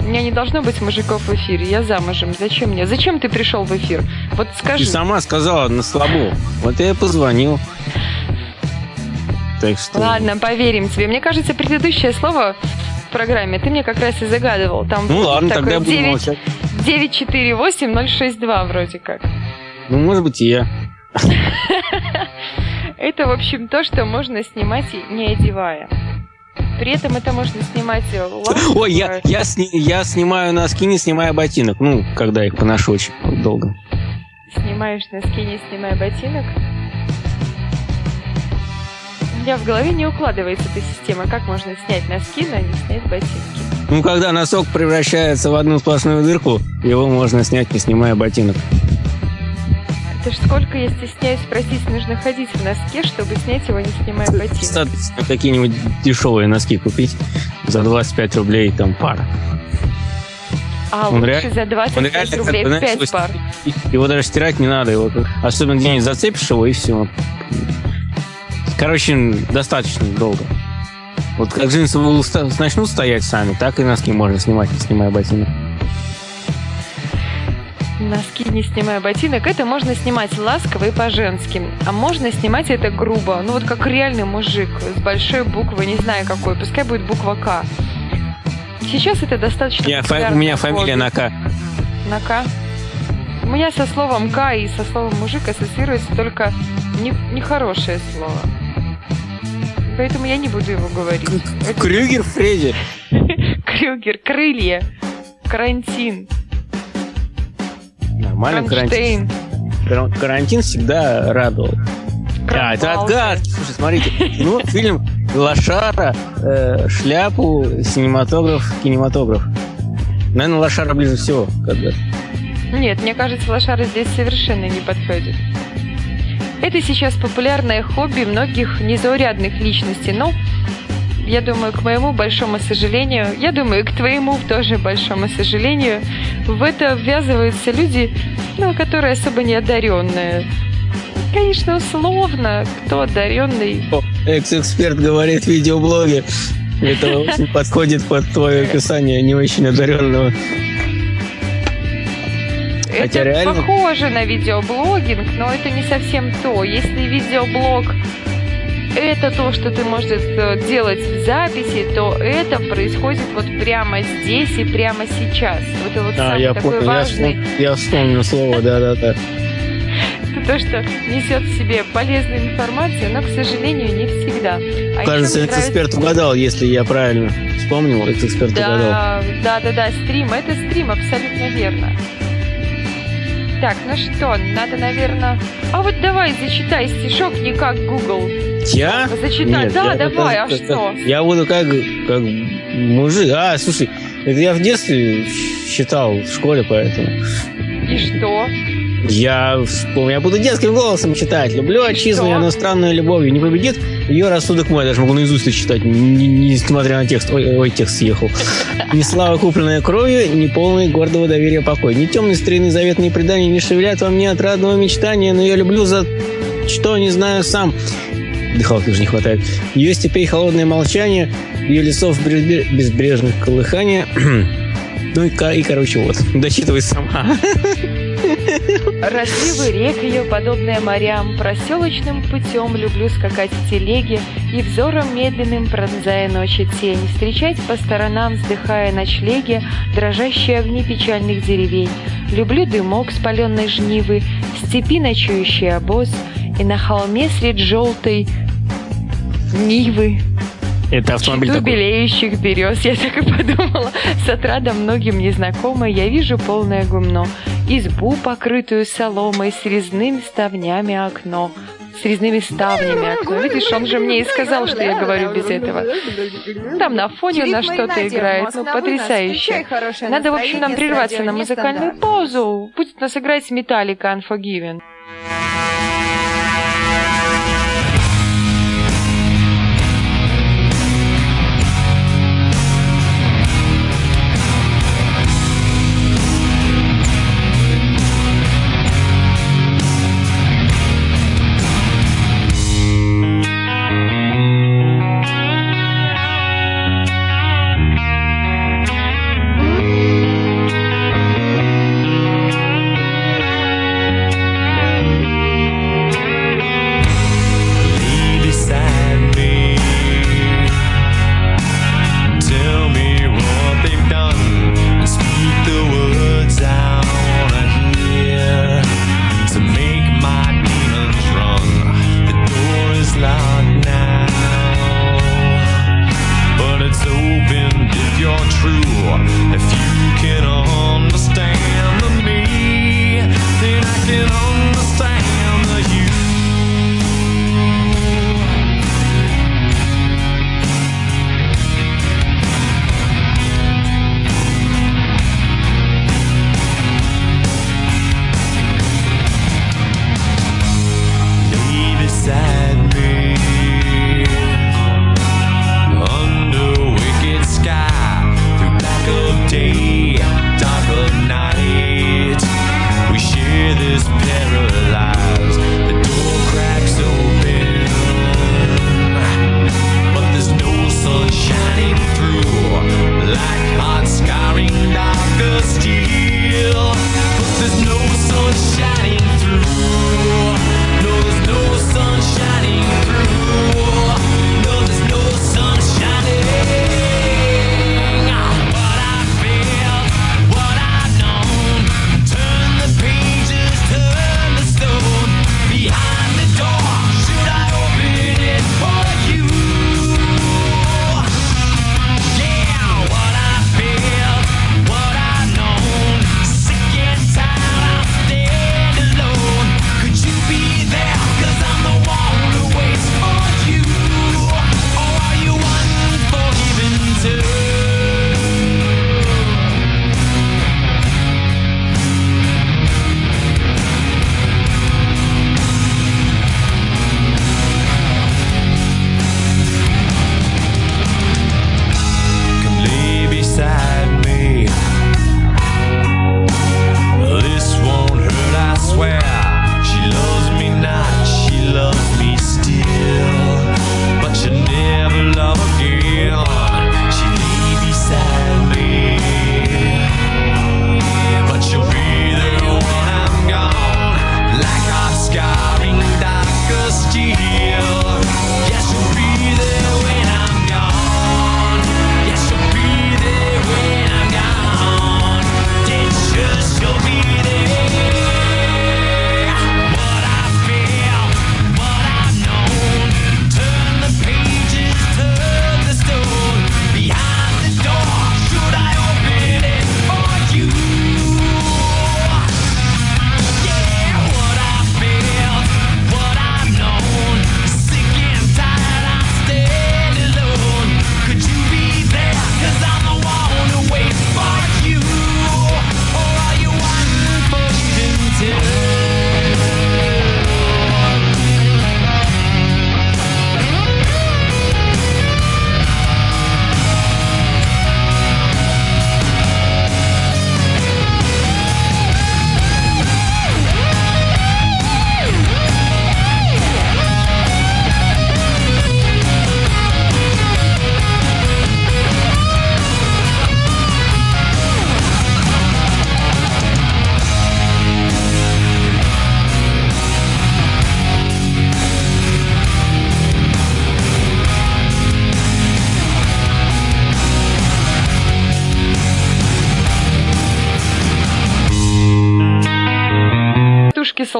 У меня не должно быть мужиков в эфире, я замужем. Зачем мне? Зачем ты пришел в эфир? Вот
Ты
скажи.
сама сказала на слабо. Вот я и позвонил. Так что...
Ладно, поверим тебе. Мне кажется, предыдущее слово в программе ты мне как раз и загадывал. Там
Ну ладно,
такое
тогда я буду
9
молчать.
948-062 вроде как.
Ну, может быть, и я.
Это, в общем, то, что можно снимать не одевая. При этом это можно снимать э, ласково.
Ой, я, я, сни- я снимаю носки, не снимая ботинок. Ну, когда их поношу очень долго.
Снимаешь носки, не снимая ботинок. Меня в голове не укладывается эта система. Как можно снять носки, но не снять ботинки?
Ну, когда носок превращается в одну сплошную дырку, его можно снять, не снимая ботинок.
Это ж сколько, я стесняюсь спросить, нужно ходить в носке, чтобы снять его, не снимая ботинок.
Достаточно какие-нибудь дешевые носки купить за 25 рублей там пара.
А
Он
лучше
реально-
за 25
Он реально,
рублей
знаешь,
5 пар.
Его даже стирать не надо. Его особенно где-нибудь зацепишь его, и все. Короче, достаточно долго. Вот как джинсы начнут стоять сами, так и носки можно снимать, не снимая ботинок.
Носки, не снимая ботинок, это можно снимать ласково и по-женски. А можно снимать это грубо. Ну вот как реальный мужик с большой буквы, не знаю какой, пускай будет буква К. Сейчас это достаточно
меня, фа- у меня фамилия на К.
На К. У меня со словом К и со словом мужик ассоциируется только не- нехорошее слово. Поэтому я не буду его говорить. Это
Крюгер Фредди.
Крюгер, крылья, карантин,
Нормально, карантин. Карантин всегда радовал. А, это отгадки. Слушай, смотрите. Ну, фильм Лошара, э, шляпу, синематограф, кинематограф. Наверное, Лошара ближе всего. к отгадке.
Нет, мне кажется, лошара здесь совершенно не подходит. Это сейчас популярное хобби многих незаурядных личностей, но я думаю, к моему большому сожалению, я думаю, к твоему тоже большому сожалению, в это ввязываются люди, ну, которые особо не одаренные. Конечно, условно, кто одаренный.
Экс-эксперт говорит в видеоблоге. Это очень подходит под твое описание не очень одаренного. Хотя
это
реально-
похоже на видеоблогинг, но это не совсем то. Если видеоблог это то, что ты можешь э, делать в записи, то это происходит вот прямо здесь и прямо сейчас. Вот это вот
А,
самый
я
такой
понял, я,
важный.
я вспомнил слово, да-да-да.
Это то, что несет в себе полезную информацию, но, к сожалению, не всегда. А
Кажется, экс-эксперт угадал, если я правильно вспомнил, экс-эксперт угадал.
Да, да, да, да, стрим. Это стрим, абсолютно верно. Так, ну что, надо, наверное... А вот давай зачитай стишок не как Google.
Я?
Зачитай,
Нет,
да,
я
давай, а
как-
что?
как- Я буду как, как мужик. А, слушай, это я в детстве считал в школе, поэтому.
И что?
Я вспомнил, я буду детским голосом читать. Люблю отчизну,
что?
я странную любовью не победит. Ее рассудок мой, я даже могу наизусть читать, не- не- несмотря на текст. Ой, ой, текст съехал. Ни слава, купленная кровью, ни полный гордого доверия покой. Ни темный старинный заветные предания не шевелят во мне отрадного мечтания, но я люблю за что не знаю сам. Дыхалки уже не хватает. Ее степей холодное молчание, ее лесов безбре- безбрежных колыхания. Ну и, и короче, вот. Дочитывай сама.
Разливы рек ее, подобные морям, проселочным путем люблю скакать в телеге и взором медленным пронзая ночи тень, встречать по сторонам, вздыхая ночлеги, дрожащие огни печальных деревень. Люблю дымок спаленной жнивы, в степи ночующий обоз, и на холме средь желтой нивы
Это автомобиль
Череду
такой.
белеющих берез, я так и подумала. С отрадом многим незнакомой я вижу полное гумно. Избу, покрытую соломой, с резными ставнями окно. С резными ставнями окно. Видишь, он же мне и сказал, что я говорю без этого. Там на фоне на что-то играет. Ну, потрясающе. Надо, в общем, нам прерваться на музыкальную паузу. Будет нас играть Металлика Unforgiven.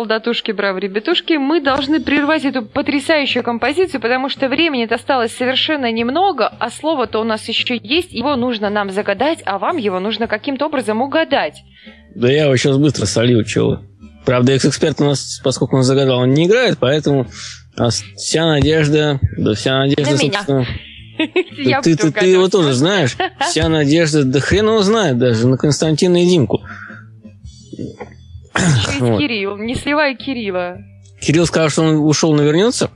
Солдатушки, браво, ребятушки, мы должны прервать эту потрясающую композицию, потому что времени-то осталось совершенно немного, а слово-то у нас еще есть, его нужно нам загадать, а вам его нужно каким-то образом угадать.
Да я его сейчас быстро солью, чего. Правда, экс-эксперт у нас, поскольку он загадал, он не играет, поэтому а вся надежда, да вся надежда,
На меня.
собственно...
Я
ты, ты,
буду
ты его тоже знаешь. Вся надежда, да хрен его знает даже, на Константина и Димку. Вот.
Кирилл, не сливай Кирилла.
Кирилл сказал, что он ушел, но вернется,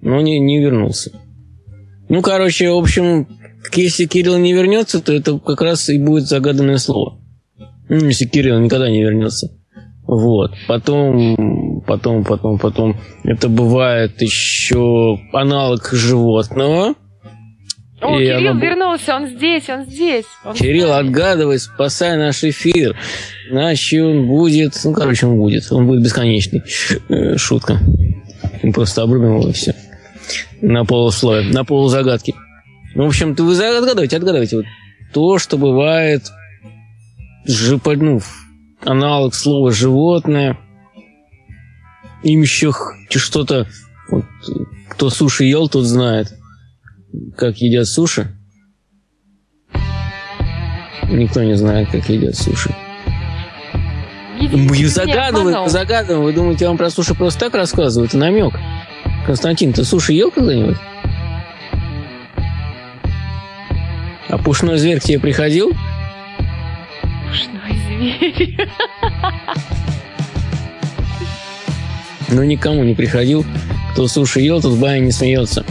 но не, не вернулся. Ну, короче, в общем, если Кирилл не вернется, то это как раз и будет загаданное слово. Ну, если Кирилл никогда не вернется. Вот. Потом, потом, потом, потом. Это бывает еще аналог животного.
О,
И
Кирилл
оно
вернулся, он здесь, он здесь. он
Кирилл,
нами.
отгадывай, спасай наш эфир. Иначе он будет... Ну, короче, он будет. Он будет бесконечный. Э, Шутка. Мы просто обрубим его и все. На полусловие, на полузагадки. Ну, в общем, ты вы отгадывайте, отгадывайте. Вот то, что бывает ну, аналог слова животное. Им еще что-то... вот, кто суши ел, тот знает, как едят суши. Никто не знает, как едят суши. Загадывай,
обманул.
загадывай. Вы думаете, я вам про суши просто так рассказываю? Это намек. Константин, ты суши ел когда-нибудь? А пушной зверь к тебе приходил?
Пушной зверь.
Ну, никому не приходил. Кто суши ел, тот в бане не смеется.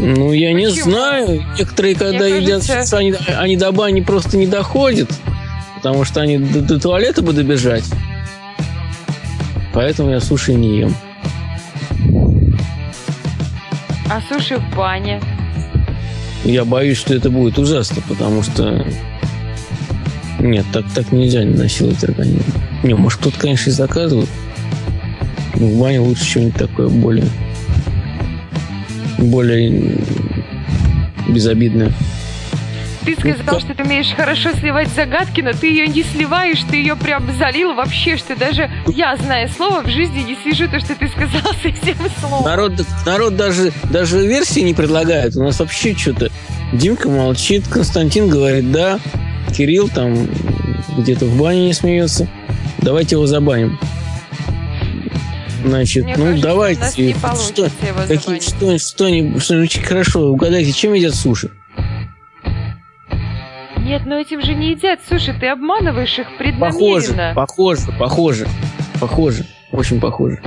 Ну, я не
Почему?
знаю. Некоторые, когда
Мне
едят,
кажется-
они, они до бани просто не доходят. Потому что они до, до туалета бы добежать. Поэтому я суши не ем.
А суши в бане.
Я боюсь, что это будет ужасно, потому что... Нет, так, так нельзя насиловать организм. Не, может, кто-то, конечно, и заказывает. Но в бане лучше что-нибудь такое более... Более м, безобидное.
Ты сказал,
как-
что ты умеешь хорошо сливать загадки, но ты ее не сливаешь, ты ее прям залил вообще, что даже я, зная слово, в жизни не свяжу то, что ты сказал с этим словом.
Народ, народ даже, даже версии не предлагает. У нас вообще что-то... Димка молчит, Константин говорит «да», Кирилл там где-то в бане не смеется. Давайте его забаним. Значит,
Мне
ну
кажется,
давайте. что, какие, что, что-нибудь, что-нибудь хорошо, угадайте, чем едят суши?
Нет, но этим же не едят. Слушай, ты обманываешь их
Похоже,
преднамеренно.
похоже, похоже, похоже, очень похоже.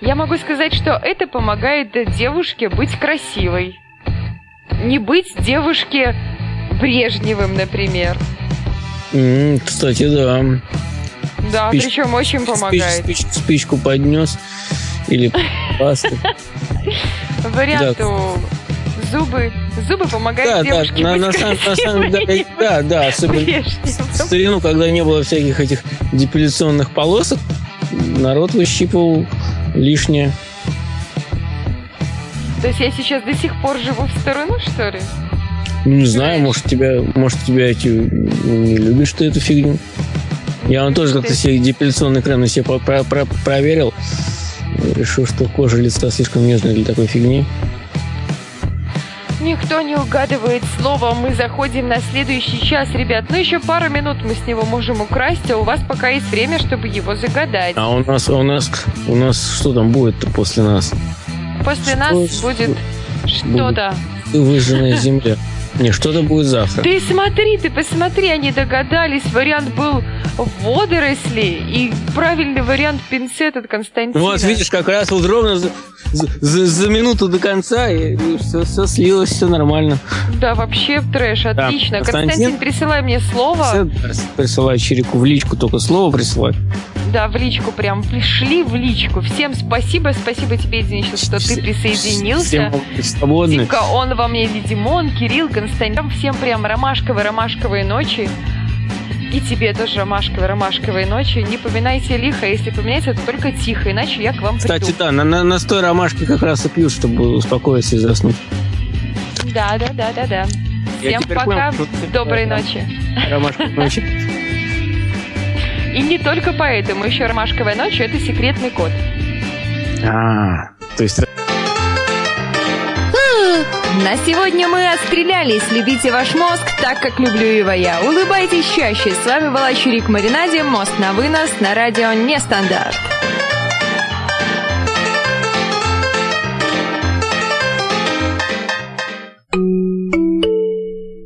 Я могу сказать, что это помогает девушке быть красивой. Не быть девушке Брежневым, например.
М, кстати, да.
Да,
Спич-
причем очень
Спич-
помогает.
спич- спичку поднес или пасту.
Вариант
Да.
у зубы. Зубы
Да,
помогают
да,
девушке
на,
быть
на самом, на самом деле, да, да, особенно в старину, когда не было всяких этих депиляционных полосок, народ выщипывал лишнее.
То есть я сейчас до сих пор живу в сторону, что ли?
Ну, не знаю, может, тебя, может, тебя эти не любишь ты эту фигню. Я вам тоже как-то себе депиляционный крем на себе про- про- про- проверил. Решил, что кожа лица слишком нежная для такой фигни.
Никто не угадывает слово. Мы заходим на следующий час, ребят. Ну, еще пару минут мы с него можем украсть, а у вас пока есть время, чтобы его загадать.
А у нас, у нас, у нас что там будет-то после нас?
После
что
нас будет что-то.
Выжженная земля. Не, что-то будет завтра.
Ты смотри, ты посмотри, они догадались. Вариант был водоросли, и правильный вариант пинцет от Константина.
Ну вот, видишь, как раз вот ровно за, за- за минуту до конца, и, все, слилось, все нормально.
Да, вообще трэш,
Да,
отлично.
Константин?
Константин, присылай мне слово.
Все присылай Чирику в личку, только слово присылай.
Да, в личку прям. Пришли в личку. Всем спасибо. Спасибо тебе, Денис, что ты присоединился.
Всем свободны.
Тимка, он во мне Димон, Кирилл, Константин. Всем прям ромашковые, ромашковые ночи. И тебе тоже ромашковые, ромашковые ночи. Не поминайте лихо, если поминайте, то только тихо, иначе я к вам приду.
Кстати, да, на, на, настой ромашки как раз и пьют, чтобы успокоиться и заснуть.
Да, да, да, да, да. Всем пока,
понял,
доброй
да.
ночи.
Ромашка ночи.
И не только поэтому, еще ромашковая ночь – это секретный код.
А, то есть
На сегодня мы отстрелялись. Любите ваш мозг так, как люблю его я. Улыбайтесь чаще. С вами была Чурик Маринаде. Мост на вынос на радио Нестандарт.